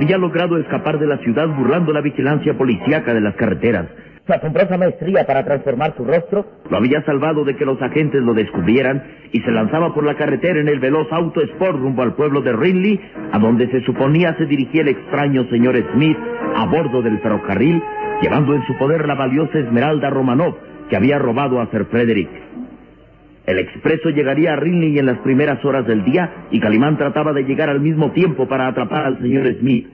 Había logrado escapar de la ciudad burlando la vigilancia policíaca de las carreteras. Su asombrosa maestría para transformar su rostro Lo había salvado de que los agentes lo descubrieran y se lanzaba por la carretera en el veloz auto Sport rumbo al pueblo de Rinley, a donde se suponía se dirigía el extraño señor Smith a bordo del ferrocarril, llevando en su poder la valiosa Esmeralda Romanov que había robado a Sir Frederick. El expreso llegaría a Rinley en las primeras horas del día y Calimán trataba de llegar al mismo tiempo para atrapar al señor Smith.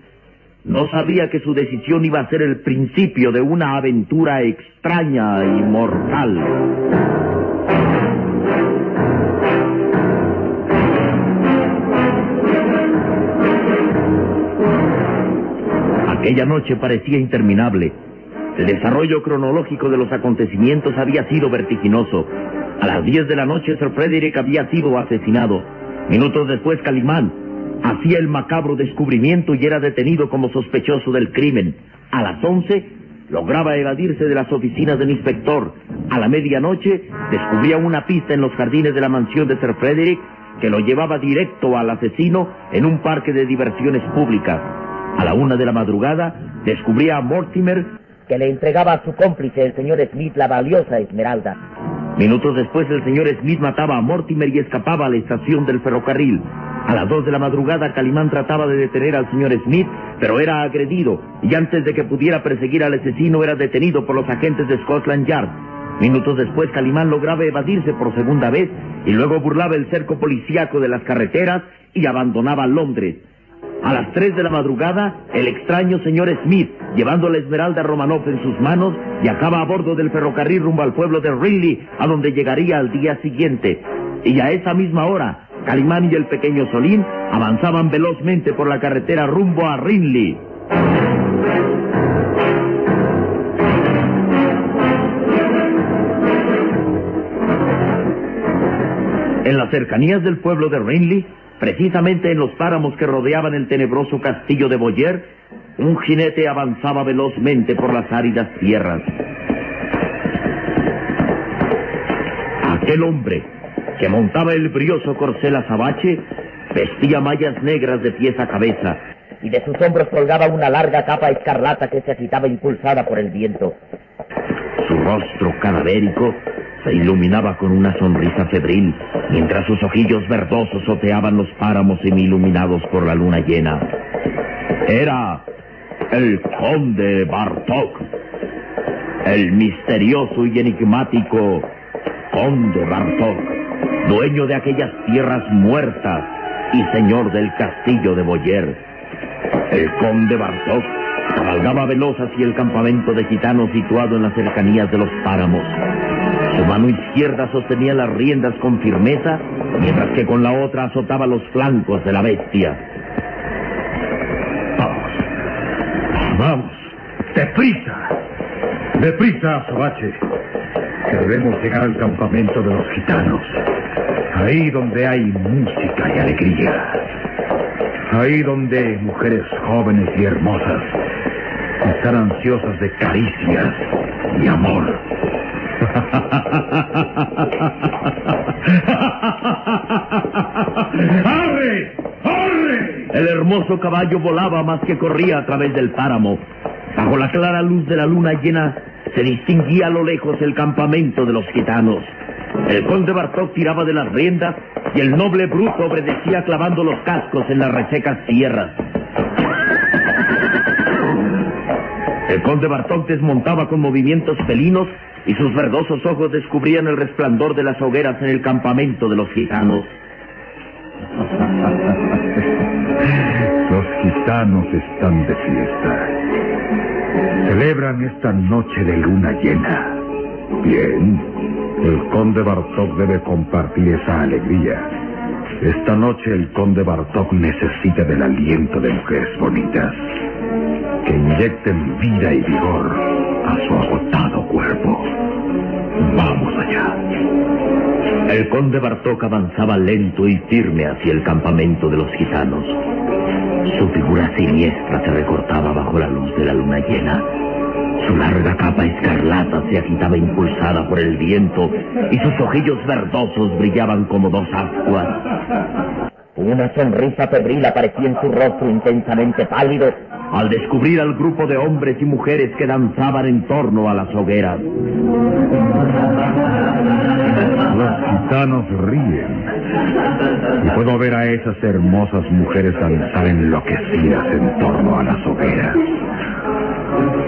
No sabía que su decisión iba a ser el principio de una aventura extraña y mortal. Aquella noche parecía interminable. El desarrollo cronológico de los acontecimientos había sido vertiginoso. A las 10 de la noche Sir Frederick había sido asesinado. Minutos después Calimán hacía el macabro descubrimiento y era detenido como sospechoso del crimen. A las 11 lograba evadirse de las oficinas del inspector. A la medianoche descubría una pista en los jardines de la mansión de Sir Frederick que lo llevaba directo al asesino en un parque de diversiones públicas. A la una de la madrugada descubría a Mortimer que le entregaba a su cómplice, el señor Smith, la valiosa Esmeralda. Minutos después el señor Smith mataba a Mortimer y escapaba a la estación del ferrocarril. A las dos de la madrugada Calimán trataba de detener al señor Smith, pero era agredido y antes de que pudiera perseguir al asesino era detenido por los agentes de Scotland Yard. Minutos después Calimán lograba evadirse por segunda vez y luego burlaba el cerco policíaco de las carreteras y abandonaba Londres. A las tres de la madrugada, el extraño señor Smith, llevando la Esmeralda Romanoff en sus manos, viajaba a bordo del ferrocarril rumbo al pueblo de Rinley, a donde llegaría al día siguiente. Y a esa misma hora, Calimán y el pequeño Solín avanzaban velozmente por la carretera rumbo a Rinley. En las cercanías del pueblo de Rinley, precisamente en los páramos que rodeaban el tenebroso castillo de Boyer, un jinete avanzaba velozmente por las áridas tierras. Aquel hombre, que montaba el brioso corcel azabache, vestía mallas negras de pies a cabeza, y de sus hombros colgaba una larga capa escarlata que se agitaba impulsada por el viento. Su rostro cadavérico se iluminaba con una sonrisa febril, mientras sus ojillos verdosos oteaban los páramos semi-iluminados por la luna llena. Era el conde Bartok, el misterioso y enigmático conde Bartok, dueño de aquellas tierras muertas y señor del castillo de Boyer. El conde Bartok cabalgaba veloz hacia el campamento de gitanos situado en las cercanías de los páramos. Su mano izquierda sostenía las riendas con firmeza, mientras que con la otra azotaba los flancos de la bestia. Vamos, vamos, Deprisa. Deprisa, Azabache. Debemos llegar al campamento de los gitanos. Ahí donde hay música y alegría. Ahí donde mujeres jóvenes y hermosas están ansiosas de caricias y amor. ¡Arre! ¡Arre! El hermoso caballo volaba más que corría a través del páramo. Bajo la clara luz de la luna llena se distinguía a lo lejos el campamento de los gitanos. El conde Bartok tiraba de las riendas y el noble bruto obedecía clavando los cascos en las resecas tierras. El conde Bartok desmontaba con movimientos felinos y sus verdosos ojos descubrían el resplandor de las hogueras en el campamento de los gitanos. Los gitanos están de fiesta. Celebran esta noche de luna llena. Bien, el conde Bartok debe compartir esa alegría. Esta noche el conde Bartok necesita del aliento de mujeres bonitas que inyecten vida y vigor a su agotado cuerpo. Vamos allá. El conde Bartok avanzaba lento y firme hacia el campamento de los gitanos. Su figura siniestra se recortaba bajo la luz de la luna llena. Su larga capa escarlata se agitaba impulsada por el viento y sus ojillos verdosos brillaban como dos ascuas. Una sonrisa febril aparecía en su rostro intensamente pálido al descubrir al grupo de hombres y mujeres que danzaban en torno a las hogueras. Los gitanos ríen. Y puedo ver a esas hermosas mujeres danzar enloquecidas en torno a las hogueras.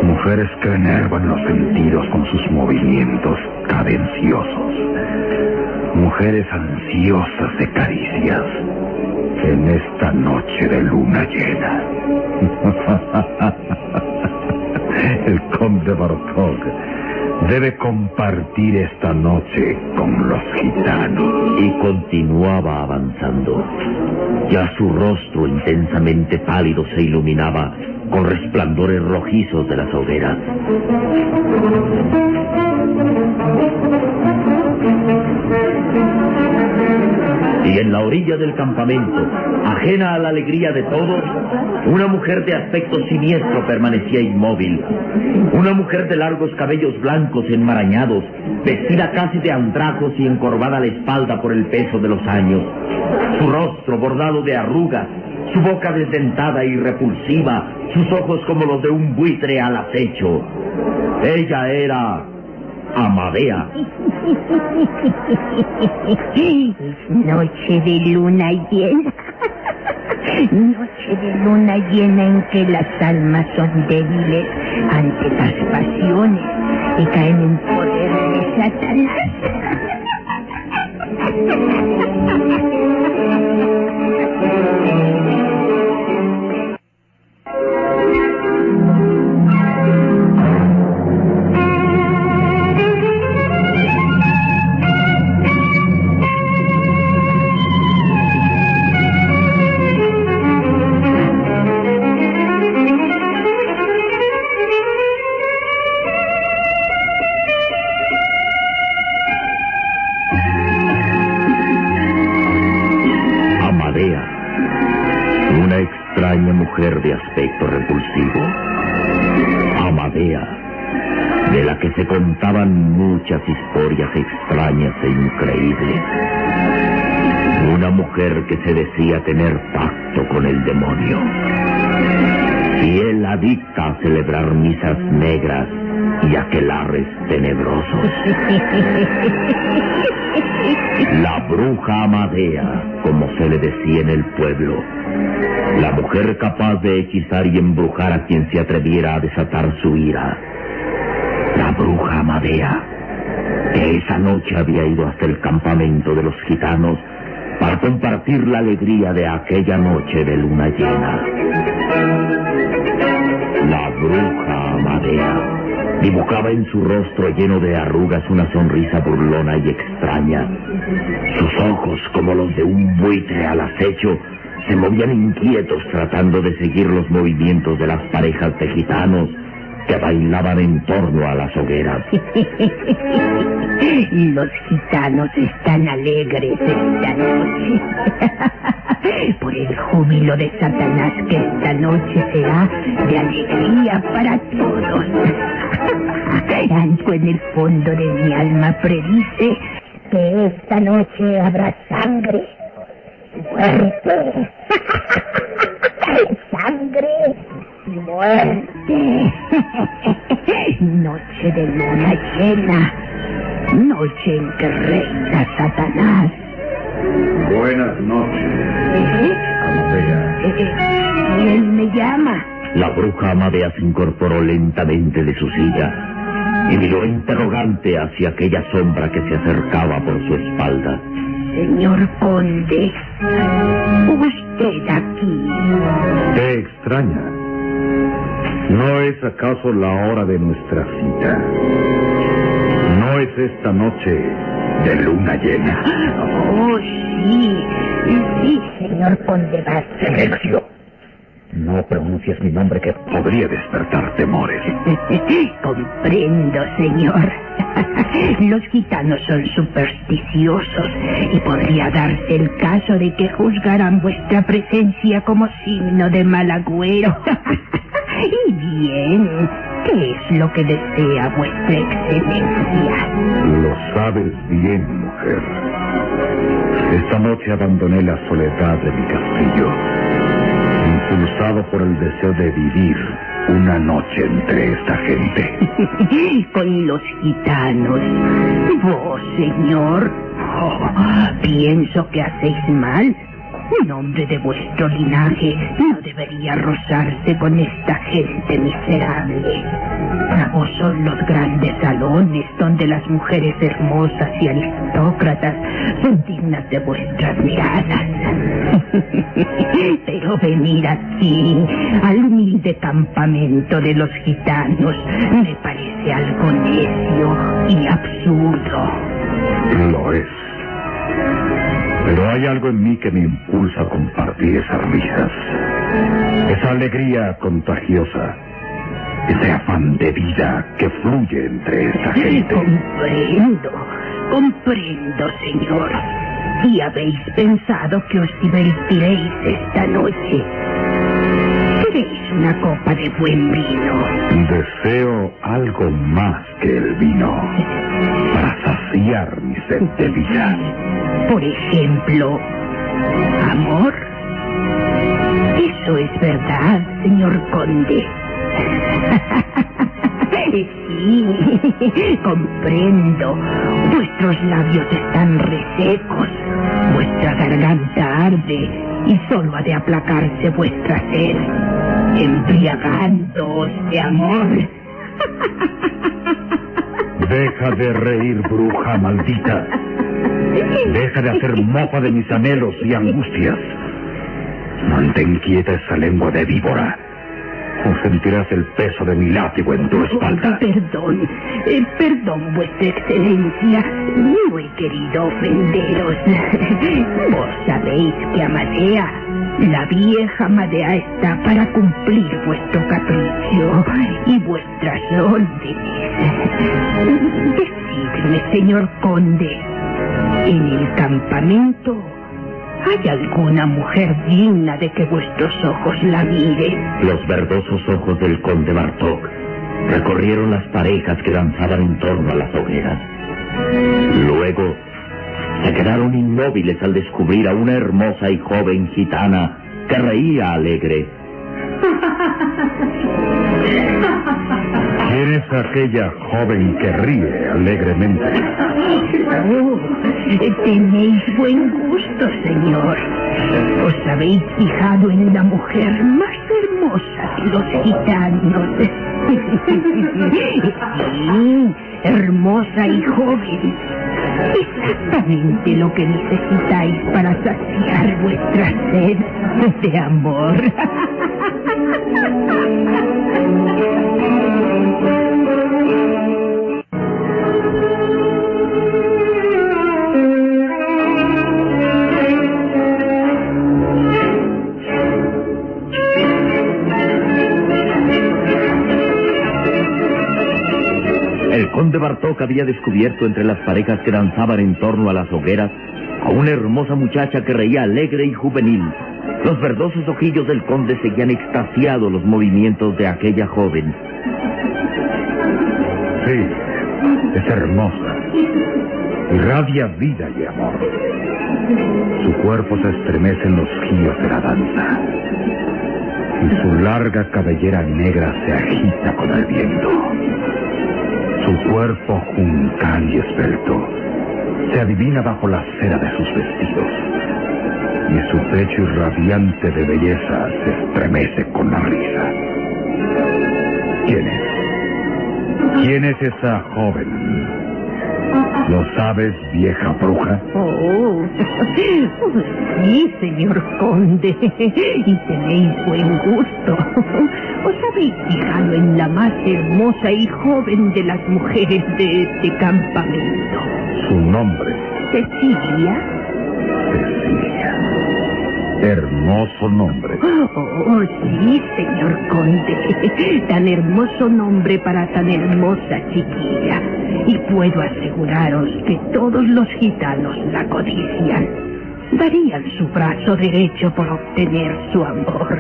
Mujeres que enervan los sentidos con sus movimientos cadenciosos. Mujeres ansiosas de caricias en esta noche de luna llena. El conde Bartok debe compartir esta noche con los gitanos. Y continuaba avanzando. Ya su rostro intensamente pálido se iluminaba con resplandores rojizos de las hogueras. Y en la orilla del campamento, ajena a la alegría de todos, una mujer de aspecto siniestro permanecía inmóvil. Una mujer de largos cabellos blancos enmarañados, vestida casi de andrajos y encorvada la espalda por el peso de los años. Su rostro bordado de arrugas, su boca desdentada y repulsiva, sus ojos como los de un buitre al acecho. Ella era Amadea. Noche de luna llena. Noche de luna llena en que las almas son débiles ante las pasiones y caen en poder de Satanás. Decía tener pacto con el demonio. Fiel adicta a celebrar misas negras y aquelarres tenebrosos. La bruja Amadea, como se le decía en el pueblo. La mujer capaz de hechizar y embrujar a quien se atreviera a desatar su ira. La bruja Amadea, que esa noche había ido hasta el campamento de los gitanos para compartir la alegría de aquella noche de luna llena. La bruja Amadea dibujaba en su rostro lleno de arrugas una sonrisa burlona y extraña. Sus ojos, como los de un buitre al acecho, se movían inquietos tratando de seguir los movimientos de las parejas de gitanos que bailaban en torno a las hogueras. Los gitanos están alegres esta noche. Por el júbilo de Satanás que esta noche será de alegría para todos. Algo en el fondo de mi alma predice que esta noche habrá sangre, muerte, sangre y muerte. Noche de luna llena, noche en que reina Satanás. Buenas noches, ¿Eh? Amadea. Eh, Él me llama. La bruja Amadea se incorporó lentamente de su silla y miró interrogante hacia aquella sombra que se acercaba por su espalda. Señor conde, usted aquí. ¿Te extraña? ¿No es acaso la hora de nuestra cita? ¿No es esta noche de luna llena? Oh, sí, sí, señor conde Vázquez. Silencio. No pronuncies mi nombre que podría despertar temores. Comprendo, señor. Los gitanos son supersticiosos y podría darse el caso de que juzgaran vuestra presencia como signo de mal agüero. y bien, ¿qué es lo que desea vuestra excelencia? Lo sabes bien, mujer. Esta noche abandoné la soledad de mi castillo, impulsado por el deseo de vivir una noche entre esta gente. Con los gitanos. Vos, señor. Oh, pienso que hacéis mal. Un hombre de vuestro linaje no debería rozarse con esta gente miserable. Bravos son los grandes salones donde las mujeres hermosas y aristócratas son dignas de vuestras miradas. Pero venir aquí, al humilde campamento de los gitanos, me parece algo necio y absurdo. Lo es. Pero hay algo en mí que me impulsa a compartir esas risas, esa alegría contagiosa, ese afán de vida que fluye entre esta gente. Comprendo, comprendo, señor. ¿Y habéis pensado que os divertiréis esta noche? ¿Queréis una copa de buen vino? Deseo algo más que el vino para saciar mi sed de vida. Por ejemplo, amor. Eso es verdad, señor conde. Sí, comprendo. Vuestros labios están resecos, vuestra garganta arde y solo ha de aplacarse vuestra sed, embriagándoos de amor. Deja de reír, bruja maldita. Deja de hacer mofa de mis anhelos y angustias. Mantén quieta esa lengua de víbora. O sentirás el peso de mi látigo en tu espalda. Perdón, eh, perdón, vuestra excelencia. No he querido ofenderos. Vos sabéis que Amadea, la vieja Amadea está para cumplir vuestro capricho y vuestras órdenes. Decidme, señor conde, en el campamento ¿Hay alguna mujer digna de que vuestros ojos la miren? Los verdosos ojos del conde Bartok recorrieron las parejas que danzaban en torno a las hogueras. Luego se quedaron inmóviles al descubrir a una hermosa y joven gitana que reía alegre. ¿Quién es aquella joven que ríe alegremente? Oh, tenéis buen gusto, señor. Os habéis fijado en la mujer más hermosa de los gitanos. Sí, hermosa y joven. Exactamente lo que necesitáis para saciar vuestra sed de amor. conde Bartok había descubierto entre las parejas que danzaban en torno a las hogueras a una hermosa muchacha que reía alegre y juvenil. Los verdosos ojillos del conde seguían extasiados los movimientos de aquella joven. Sí, es hermosa. Irradia vida y amor. Su cuerpo se estremece en los giros de la danza. Y su larga cabellera negra se agita con el viento. Su cuerpo juncal y esbelto se adivina bajo la cera de sus vestidos. Y su pecho irradiante de belleza se estremece con la risa. ¿Quién es? ¿Quién es esa joven? ¿Lo sabes, vieja bruja? Oh, sí, señor conde. Y tenéis buen gusto. Os habéis fijado en la más hermosa y joven de las mujeres de este campamento. Su nombre, Cecilia. Cecilia. Hermoso nombre. Oh, sí, señor conde. Tan hermoso nombre para tan hermosa chiquilla. Y puedo aseguraros que todos los gitanos la codician. Darían su brazo derecho por obtener su amor.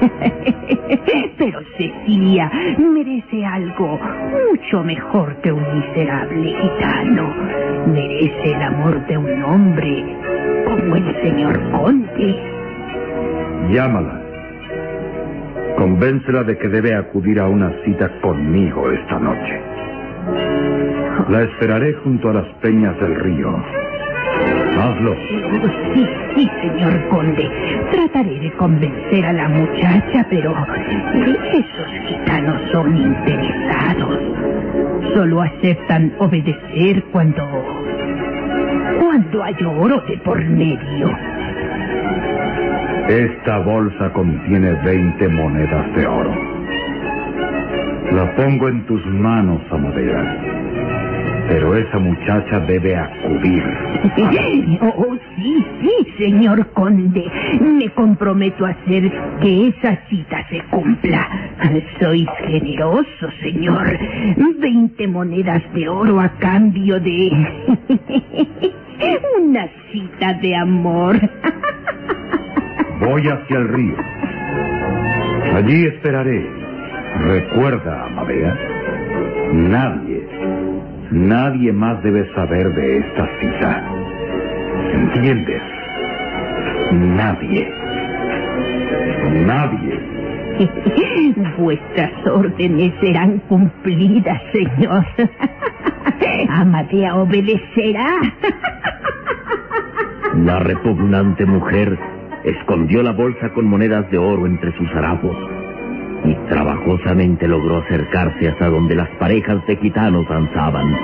Pero Cecilia merece algo mucho mejor que un miserable gitano. Merece el amor de un hombre como el señor conde. Llámala. Convéncela de que debe acudir a una cita conmigo esta noche. La esperaré junto a las peñas del río. Hazlo. Sí, sí, señor conde. Trataré de convencer a la muchacha, pero esos gitanos son interesados. Solo aceptan obedecer cuando... cuando hay oro de por medio. Esta bolsa contiene 20 monedas de oro. La pongo en tus manos, Amadea. Pero esa muchacha debe acudir. Oh, sí, sí, señor conde. Me comprometo a hacer que esa cita se cumpla. Sois generoso, señor. Veinte monedas de oro a cambio de... una cita de amor. Voy hacia el río. Allí esperaré. Recuerda, Amadea, nadie, nadie más debe saber de esta cita. ¿Entiendes? Nadie. Nadie. Vuestras órdenes serán cumplidas, señor. Amadea obedecerá. La repugnante mujer escondió la bolsa con monedas de oro entre sus harapos y trabajosamente logró acercarse hasta donde las parejas de gitanos danzaban.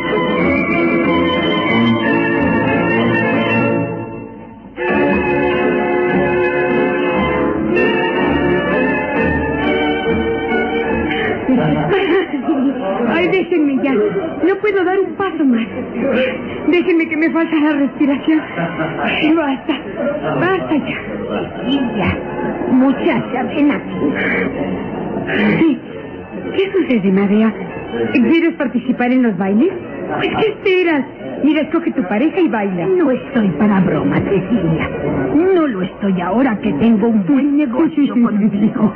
Ay, déjenme ya. No puedo dar un paso más. Déjenme que me falta la respiración. Ay, basta. Basta ya. Muchacha, ven aquí. Sí. ¿Qué sucede, Madea? ¿Quieres participar en los bailes? Pues, ¿qué esperas? Mira, escoge tu pareja y baila. No estoy para broma, Cecilia. No lo estoy ahora que tengo un buen negocio contigo.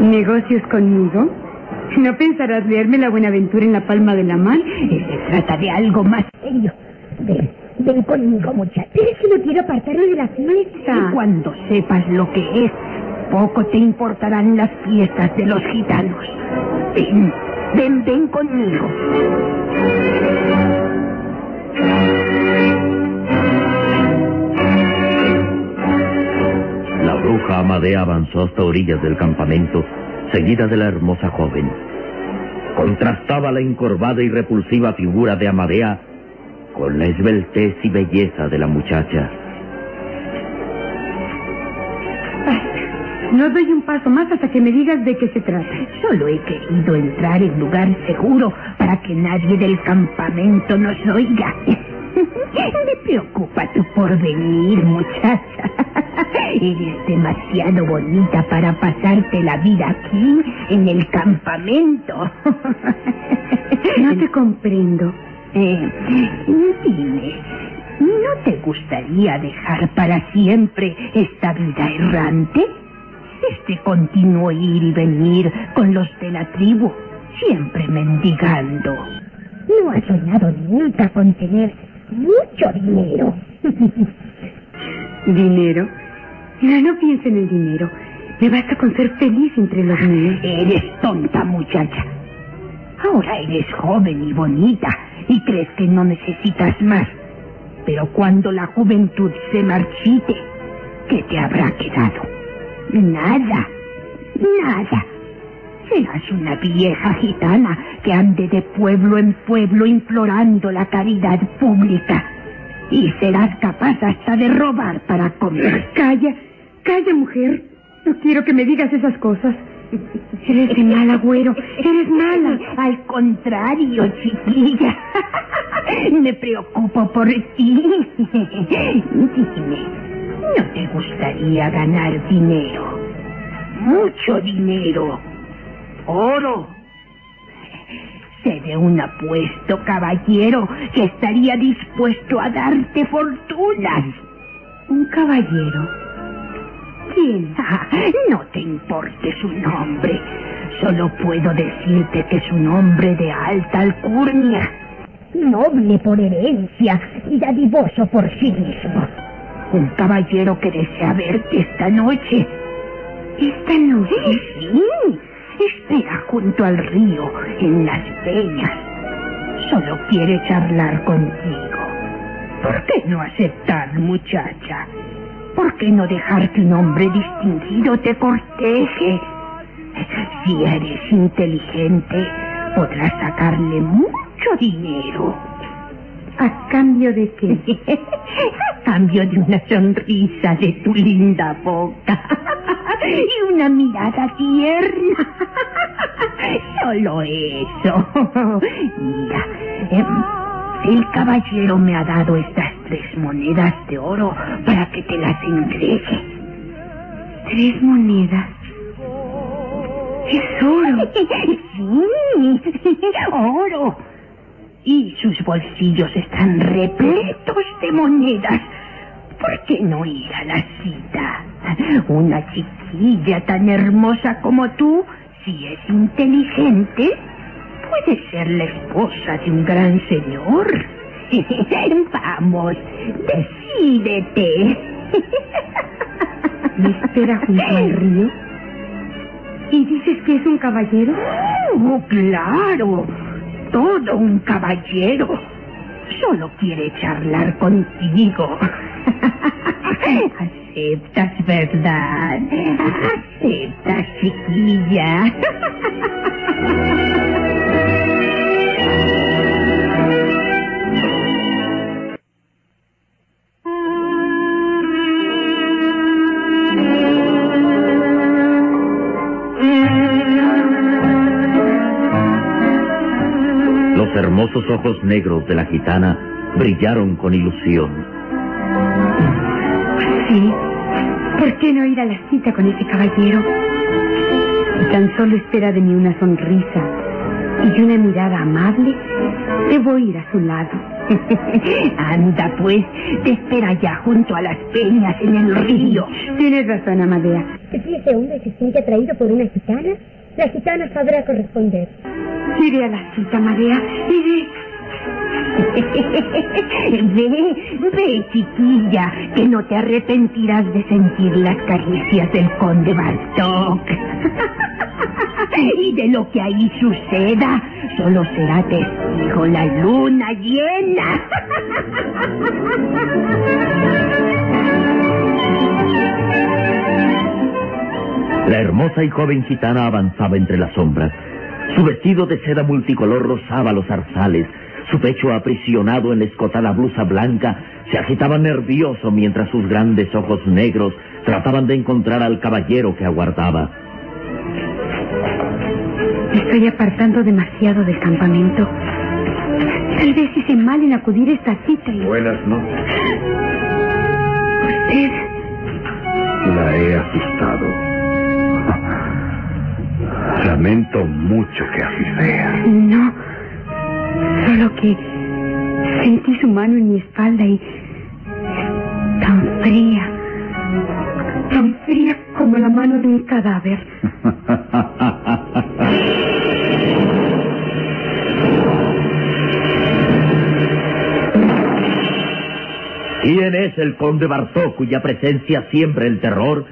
¿Negocios conmigo? ¿No pensarás leerme la Buenaventura en la palma de la mano? Se trata de algo más serio. Ven, ven conmigo, muchacha. Es que no quiero apartarlo de la fiesta. Y cuando sepas lo que es, poco te importarán las fiestas de los gitanos. Ven, ven, ven conmigo. La bruja Amadea avanzó hasta orillas del campamento, seguida de la hermosa joven. Contrastaba la encorvada y repulsiva figura de Amadea con la esbeltez y belleza de la muchacha. No doy un paso más hasta que me digas de qué se trata. Solo he querido entrar en lugar seguro para que nadie del campamento nos oiga. Me preocupa tu porvenir, muchacha. Eres demasiado bonita para pasarte la vida aquí, en el campamento. No te comprendo. Eh, dime, ¿no te gustaría dejar para siempre esta vida errante? Este continuo ir y venir con los de la tribu, siempre mendigando. No has soñado nunca con tener mucho dinero. ¿Dinero? No, no pienso en el dinero. Me basta con ser feliz entre los míos. Eres tonta, muchacha. Ahora eres joven y bonita y crees que no necesitas más. Pero cuando la juventud se marchite, ¿qué te habrá quedado? Nada, nada. Serás una vieja gitana que ande de pueblo en pueblo implorando la caridad pública. Y serás capaz hasta de robar para comer. Calla, calla, mujer. No quiero que me digas esas cosas. Eres de mal agüero, eres mala. Al contrario, chiquilla. Me preocupo por ti. Dime, ¿no te gustaría ganar dinero? Mucho dinero. Oro. Sé de un apuesto caballero que estaría dispuesto a darte fortunas. ¿Un caballero? ¿Quién? Ah, no te importe su nombre. Solo puedo decirte que es un hombre de alta alcurnia. Noble por herencia y dadivoso por sí mismo. Un caballero que desea verte esta noche. ¿Esta noche? Sí, espera junto al río, en las peñas. Solo quiere charlar contigo. ¿Por qué no aceptar, muchacha? ¿Por qué no dejar que un hombre distinguido te corteje? Si eres inteligente, podrás sacarle mucho dinero. ¿A cambio de qué? A cambio de una sonrisa de tu linda boca y una mirada tierna. Solo eso. Mira, em, el caballero me ha dado estas tres monedas de oro para que te las entregue. ¿Tres monedas? Es oro. Sí, oro. Y sus bolsillos están repletos de monedas. ¿Por qué no ir a la cita? Una chiquilla tan hermosa como tú, si es inteligente, puede ser la esposa de un gran señor. Vamos, decídete. ¿Me espera junto al río? ¿Y dices que es un caballero? Oh, claro, todo un caballero. Solo quiere charlar contigo. Aceptas, ¿verdad? Aceptas, chiquilla. Los hermosos ojos negros de la gitana brillaron con ilusión. Sí. ¿Por qué no ir a la cita con ese caballero? Si tan solo espera de mí una sonrisa y una mirada amable, debo ir a su lado. Anda, pues, te espera ya junto a las peñas en el río. Tienes razón, Amadea. Si ese hombre se siente atraído por una gitana, la gitana sabrá corresponder. Iré a la cita, Amadea. Iré. ve, ve, chiquilla, que no te arrepentirás de sentir las caricias del conde Bartok. y de lo que ahí suceda, solo será testigo la luna llena. La hermosa y joven gitana avanzaba entre las sombras. Su vestido de seda multicolor rozaba los zarzales. Su pecho aprisionado en la escotada blusa blanca se agitaba nervioso mientras sus grandes ojos negros trataban de encontrar al caballero que aguardaba. Me estoy apartando demasiado del campamento. Tal vez hice mal en acudir a esta cita y... Buenas noches. Usted... La he asustado. Lamento mucho que así sea. No, Solo que sentí su mano en mi espalda y tan fría, tan fría como la mano de un cadáver. ¿Quién es el conde Bartó cuya presencia siembra el terror?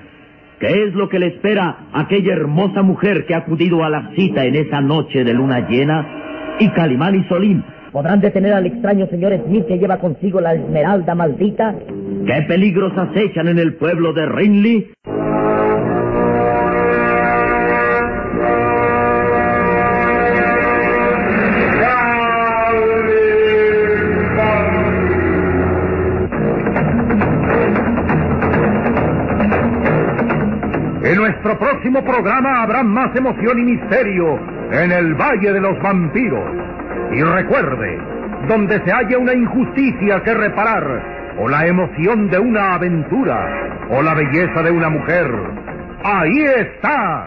¿Qué es lo que le espera a aquella hermosa mujer que ha acudido a la cita en esa noche de luna llena? ¿Y Calimán y Solín? ¿Podrán detener al extraño señor Smith que lleva consigo la esmeralda maldita? ¿Qué peligros acechan en el pueblo de Rinley? En nuestro próximo programa habrá más emoción y misterio en el Valle de los Vampiros. Y recuerde, donde se haya una injusticia que reparar, o la emoción de una aventura, o la belleza de una mujer, ahí está.